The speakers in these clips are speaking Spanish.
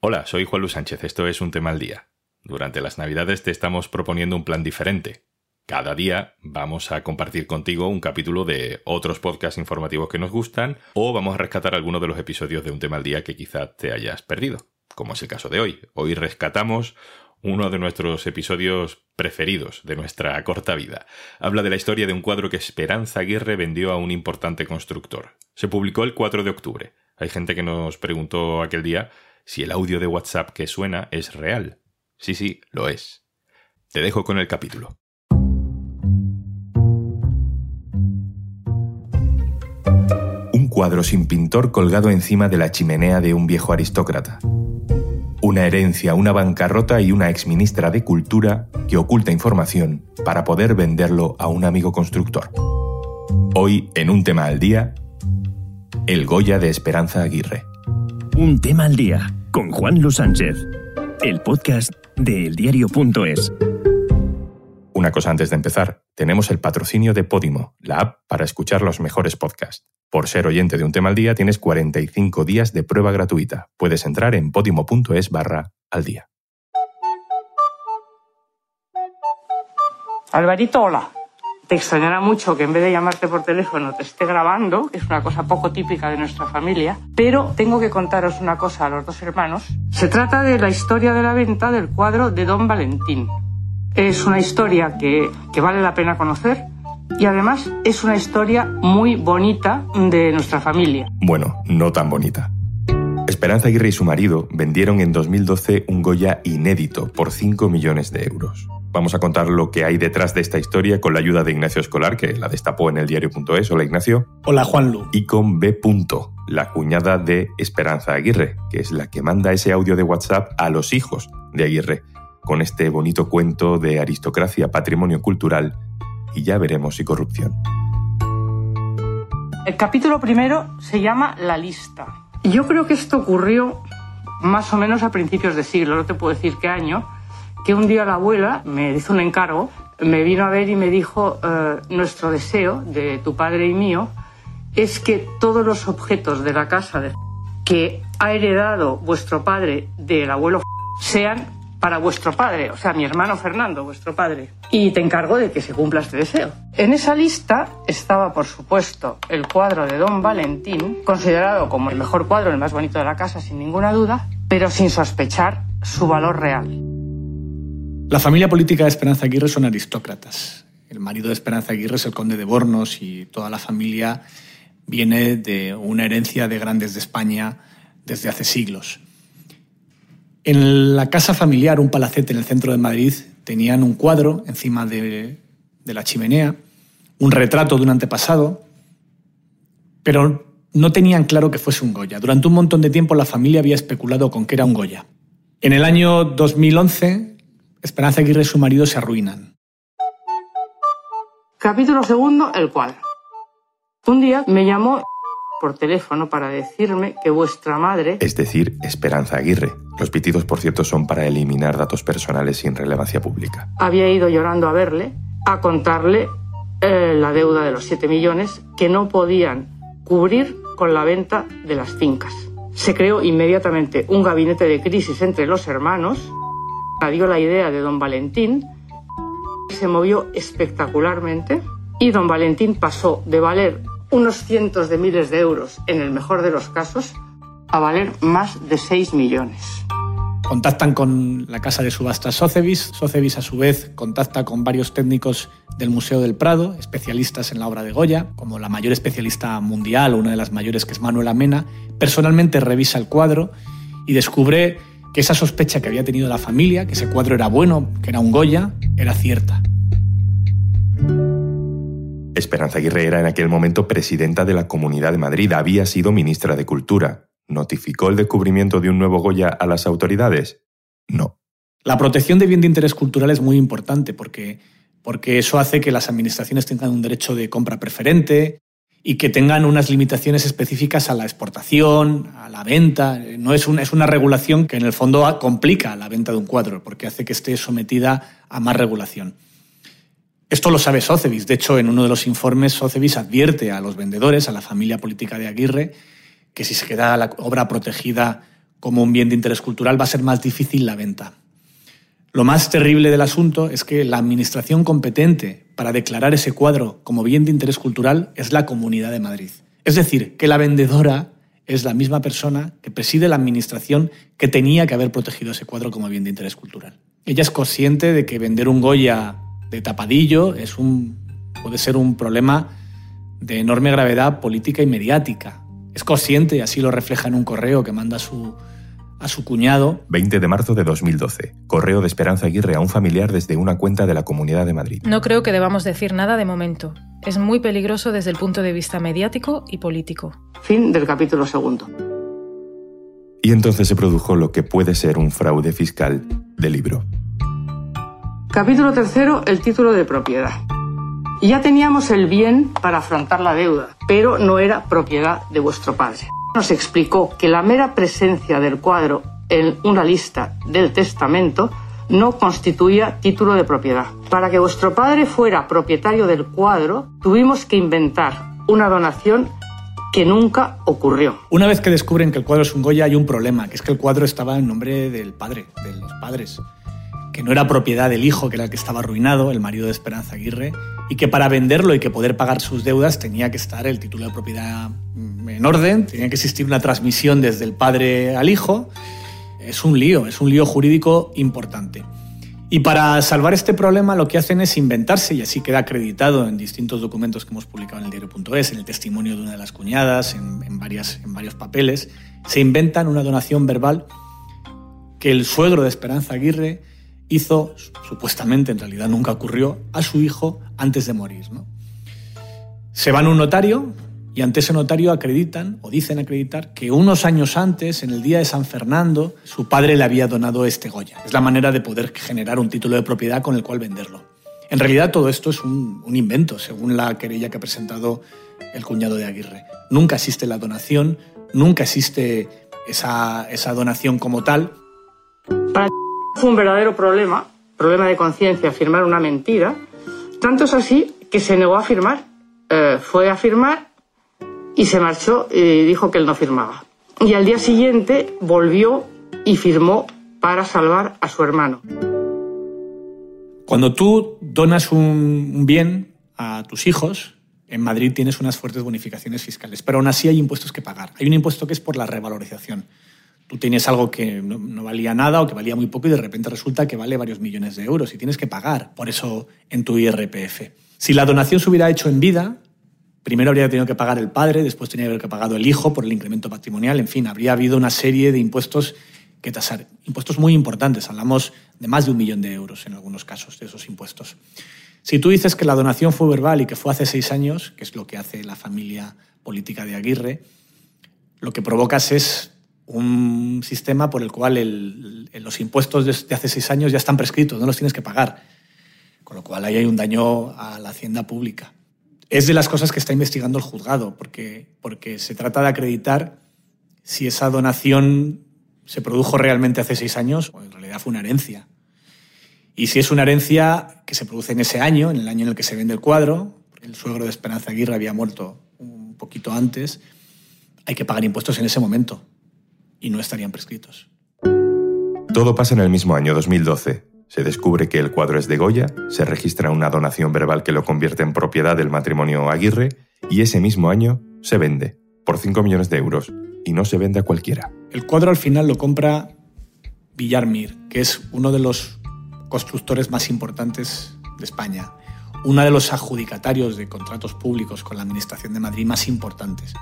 Hola, soy Juan Luis Sánchez, esto es Un tema al día. Durante las Navidades te estamos proponiendo un plan diferente. Cada día vamos a compartir contigo un capítulo de otros podcasts informativos que nos gustan o vamos a rescatar alguno de los episodios de Un tema al día que quizá te hayas perdido, como es el caso de hoy. Hoy rescatamos uno de nuestros episodios preferidos de nuestra corta vida. Habla de la historia de un cuadro que Esperanza Aguirre vendió a un importante constructor. Se publicó el 4 de octubre. Hay gente que nos preguntó aquel día si el audio de WhatsApp que suena es real. Sí, sí, lo es. Te dejo con el capítulo. Un cuadro sin pintor colgado encima de la chimenea de un viejo aristócrata una herencia, una bancarrota y una exministra de Cultura que oculta información para poder venderlo a un amigo constructor. Hoy, en un tema al día, el Goya de Esperanza Aguirre. Un tema al día con Juan Luis Sánchez, el podcast de eldiario.es. Una cosa antes de empezar, tenemos el patrocinio de Podimo, la app para escuchar los mejores podcasts. Por ser oyente de un tema al día tienes 45 días de prueba gratuita. Puedes entrar en podimo.es barra al día. Alvarito, hola. Te extrañará mucho que en vez de llamarte por teléfono te esté grabando, que es una cosa poco típica de nuestra familia, pero tengo que contaros una cosa a los dos hermanos. Se trata de la historia de la venta del cuadro de Don Valentín. Es una historia que, que vale la pena conocer y además es una historia muy bonita de nuestra familia. Bueno, no tan bonita. Esperanza Aguirre y su marido vendieron en 2012 un Goya inédito por 5 millones de euros. Vamos a contar lo que hay detrás de esta historia con la ayuda de Ignacio Escolar, que la destapó en el diario.es. Hola Ignacio. Hola Juanlu. Y con B. la cuñada de Esperanza Aguirre, que es la que manda ese audio de WhatsApp a los hijos de Aguirre, con este bonito cuento de aristocracia, patrimonio cultural y ya veremos si corrupción. El capítulo primero se llama La lista. Y yo creo que esto ocurrió más o menos a principios de siglo, no te puedo decir qué año, que un día la abuela me hizo un encargo, me vino a ver y me dijo, eh, nuestro deseo de tu padre y mío es que todos los objetos de la casa de que ha heredado vuestro padre del abuelo sean para vuestro padre, o sea, mi hermano Fernando, vuestro padre. Y te encargo de que se cumpla este deseo. En esa lista estaba, por supuesto, el cuadro de Don Valentín, considerado como el mejor cuadro, el más bonito de la casa, sin ninguna duda, pero sin sospechar su valor real. La familia política de Esperanza Aguirre son aristócratas. El marido de Esperanza Aguirre es el conde de Bornos y toda la familia viene de una herencia de grandes de España desde hace siglos. En la casa familiar, un palacete en el centro de Madrid, tenían un cuadro encima de, la chimenea, un retrato de un antepasado, pero no tenían claro que fuese un Goya. Durante un montón de tiempo la familia había especulado con que era un Goya. En el año 2011, Esperanza Aguirre y su marido se arruinan. Capítulo segundo, el cual. Un día me llamó por teléfono para decirme que vuestra madre... Es decir, Esperanza Aguirre. Los pitidos, por cierto, son para eliminar datos personales sin relevancia pública. Había ido llorando a verle, a contarle eh, la deuda de los 7 millones que no podían cubrir con la venta de las fincas. Se creó inmediatamente un gabinete de crisis entre los hermanos, dio la idea de don Valentín, se movió espectacularmente y don Valentín pasó de valer unos cientos de miles de euros, en el mejor de los casos, a valer más de 6 millones. Contactan con la casa de subastas Sotheby's. Sotheby's, a su vez, contacta con varios técnicos del Museo del Prado, especialistas en la obra de Goya, como la mayor especialista mundial, una de las mayores, que es Manuela Mena. Personalmente revisa el cuadro y descubre que esa sospecha que había tenido la familia, que ese cuadro era bueno, que era un Goya, era cierta. Esperanza Aguirre era en aquel momento presidenta de la Comunidad de Madrid, había sido ministra de Cultura. ¿Notificó el descubrimiento de un nuevo Goya a las autoridades? No. La protección de bien de interés cultural es muy importante porque, porque eso hace que las administraciones tengan un derecho de compra preferente y que tengan unas limitaciones específicas a la exportación, a la venta. No es una, es una regulación que en el fondo complica la venta de un cuadro porque hace que esté sometida a más regulación. Esto lo sabe Socevis. De hecho, en uno de los informes, Socevis advierte a los vendedores, a la familia política de Aguirre, que si se queda la obra protegida como un bien de interés cultural, va a ser más difícil la venta. Lo más terrible del asunto es que la administración competente para declarar ese cuadro como bien de interés cultural es la Comunidad de Madrid. Es decir, que la vendedora es la misma persona que preside la administración que tenía que haber protegido ese cuadro como bien de interés cultural. Ella es consciente de que vender un Goya de tapadillo es un, puede ser un problema de enorme gravedad política y mediática. Es consciente, y así lo refleja en un correo que manda su, a su cuñado. 20 de marzo de 2012. Correo de Esperanza Aguirre a un familiar desde una cuenta de la Comunidad de Madrid. No creo que debamos decir nada de momento. Es muy peligroso desde el punto de vista mediático y político. Fin del capítulo segundo. Y entonces se produjo lo que puede ser un fraude fiscal del libro. Capítulo tercero, el título de propiedad. Ya teníamos el bien para afrontar la deuda, pero no era propiedad de vuestro padre. Nos explicó que la mera presencia del cuadro en una lista del testamento no constituía título de propiedad. Para que vuestro padre fuera propietario del cuadro, tuvimos que inventar una donación que nunca ocurrió. Una vez que descubren que el cuadro es un Goya hay un problema, que es que el cuadro estaba en nombre del padre, de los padres, que no era propiedad del hijo, que era el que estaba arruinado, el marido de Esperanza Aguirre, y que para venderlo y que poder pagar sus deudas tenía que estar el título de propiedad mm, en orden, tenía que existir una transmisión desde el padre al hijo. Es un lío, es un lío jurídico importante. Y para salvar este problema lo que hacen es inventarse, y así queda acreditado en distintos documentos que hemos publicado en el diario.es, en el testimonio de una de las cuñadas, en, varias, en varios papeles, se inventan una donación verbal que el suegro de Esperanza Aguirre hizo, supuestamente en realidad nunca ocurrió, a su hijo antes de morir. Se van a un notario y ante ese notario acreditan o dicen acreditar que unos años antes, en el día de San Fernando, su padre le había donado este Goya. Es la manera de poder generar un título de propiedad con el cual venderlo. En realidad todo esto es un, invento, según la querella que ha presentado el cuñado de Aguirre. Nunca existe la donación, nunca existe esa, donación como tal. Fue un verdadero problema, problema de conciencia, firmar una mentira. Tanto es así que se negó a firmar. Eh, fue a firmar y se marchó y dijo que él no firmaba. Y al día siguiente volvió y firmó para salvar a su hermano. Cuando tú donas un bien a tus hijos, en Madrid tienes unas fuertes bonificaciones fiscales, pero aún así hay impuestos que pagar. Hay un impuesto que es por la revalorización. Tú tienes algo que no, no, valía nada o que valía muy poco y de repente resulta que vale varios millones de euros y tienes que pagar por eso en tu IRPF. Si la donación se hubiera hecho en vida, Primero habría tenido que pagar el padre, después tenía que haber pagado el hijo por el incremento patrimonial, en fin, habría habido una serie de impuestos que tasar. Impuestos muy importantes, hablamos de más de un millón de euros en algunos casos de esos impuestos. Si tú dices que la donación fue verbal y que fue hace seis años, que es lo que hace la familia política de Aguirre, lo que provocas es un sistema por el cual los impuestos de hace seis años ya están prescritos, no los tienes que pagar. Con lo cual ahí hay un daño a la hacienda pública es de las cosas que está investigando el juzgado, porque, porque se trata de acreditar si esa donación se produjo realmente hace seis años o en realidad fue una herencia. Y si es una herencia que se produce en ese año, en el año en el que se vende el cuadro, el suegro de Esperanza Aguirre había muerto un poquito antes, hay que pagar impuestos en ese momento y no estarían prescritos. Todo pasa en el mismo año, 2012. Se descubre que el cuadro es de Goya, se registra una donación verbal que lo convierte en propiedad del matrimonio Aguirre y ese mismo año se vende por 5 millones de euros y no se vende a cualquiera. El cuadro al final lo compra Villarmir, que es uno de los constructores más importantes de España, uno de los adjudicatarios de contratos públicos con la Administración de Madrid más importantes.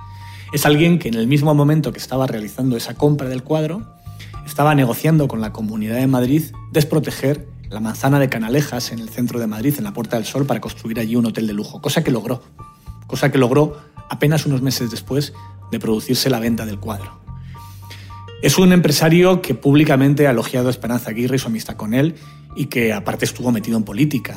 Es alguien que en el mismo momento que estaba realizando esa compra del cuadro, estaba negociando con la Comunidad de Madrid desproteger la manzana de Canalejas en el centro de Madrid, en la Puerta del Sol, para construir allí un hotel de lujo, cosa que logró, cosa que logró apenas unos meses después de producirse la venta del cuadro. Es un empresario que públicamente ha elogiado a Esperanza Aguirre y su amistad con él y que aparte estuvo metido en política.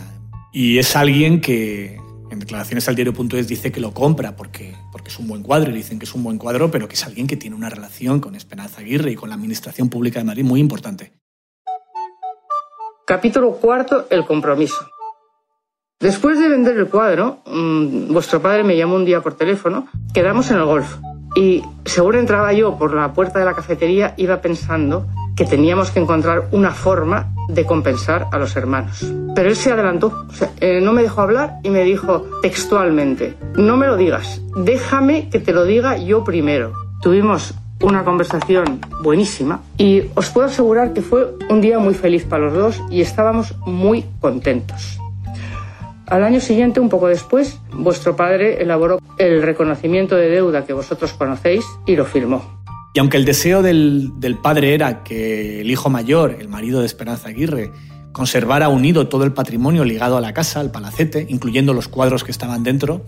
Y es alguien que en declaraciones al diario.es dice que lo compra porque, porque es un buen cuadro y dicen que es un buen cuadro, pero que es alguien que tiene una relación con Esperanza Aguirre y con la Administración Pública de Madrid muy importante. Capítulo cuarto, el compromiso. Después de vender el cuadro, mm, vuestro padre me llamó un día por teléfono, quedamos en el golf. Y según entraba yo por la puerta de la cafetería, iba pensando que teníamos que encontrar una forma de compensar a los hermanos. Pero él se adelantó, eh, no me dejó hablar y me dijo textualmente, no me lo digas, déjame que te lo diga yo primero. Tuvimos una conversación buenísima y os puedo asegurar que fue un día muy feliz para los dos y estábamos muy contentos. Al año siguiente, un poco después, vuestro padre elaboró el reconocimiento de deuda que vosotros conocéis y lo firmó. Y aunque el deseo del, padre era que el hijo mayor, el marido de Esperanza Aguirre, conservara unido todo el patrimonio ligado a la casa, al palacete, incluyendo los cuadros que estaban dentro,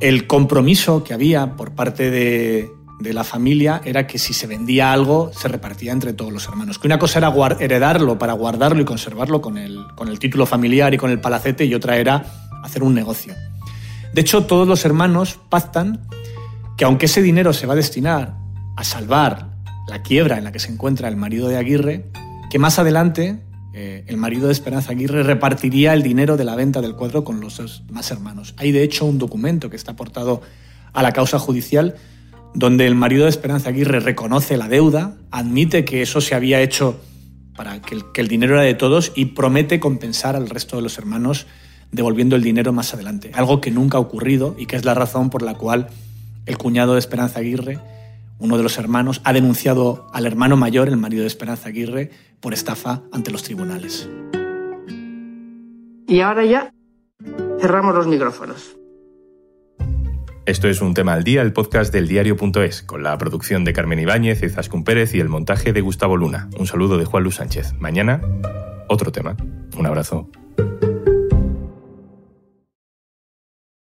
el compromiso que había por parte de, la familia era que si se vendía algo se repartía entre todos los hermanos. Que una cosa era heredarlo para guardarlo y conservarlo con el, con el título familiar y con el palacete y otra era hacer un negocio. De hecho, todos los hermanos pactan que aunque ese dinero se va a destinar a salvar la quiebra en la que se encuentra el marido de Aguirre, que más adelante eh, el marido de Esperanza Aguirre repartiría el dinero de la venta del cuadro con los dos más hermanos. Hay de hecho un documento que está aportado a la causa judicial donde el marido de Esperanza Aguirre reconoce la deuda, admite que eso se había hecho para que el, que el dinero era de todos y promete compensar al resto de los hermanos devolviendo el dinero más adelante. Algo que nunca ha ocurrido y que es la razón por la cual el cuñado de Esperanza Aguirre uno de los hermanos, ha denunciado al hermano mayor, el marido de Esperanza Aguirre, por estafa ante los tribunales. Y ahora ya cerramos los micrófonos. Esto es un tema al día, el podcast del diario.es, con la producción de Carmen Ibáñez, Izaskun Pérez y el montaje de Gustavo Luna. Un saludo de Juan Luis Sánchez. Mañana, otro tema. Un abrazo.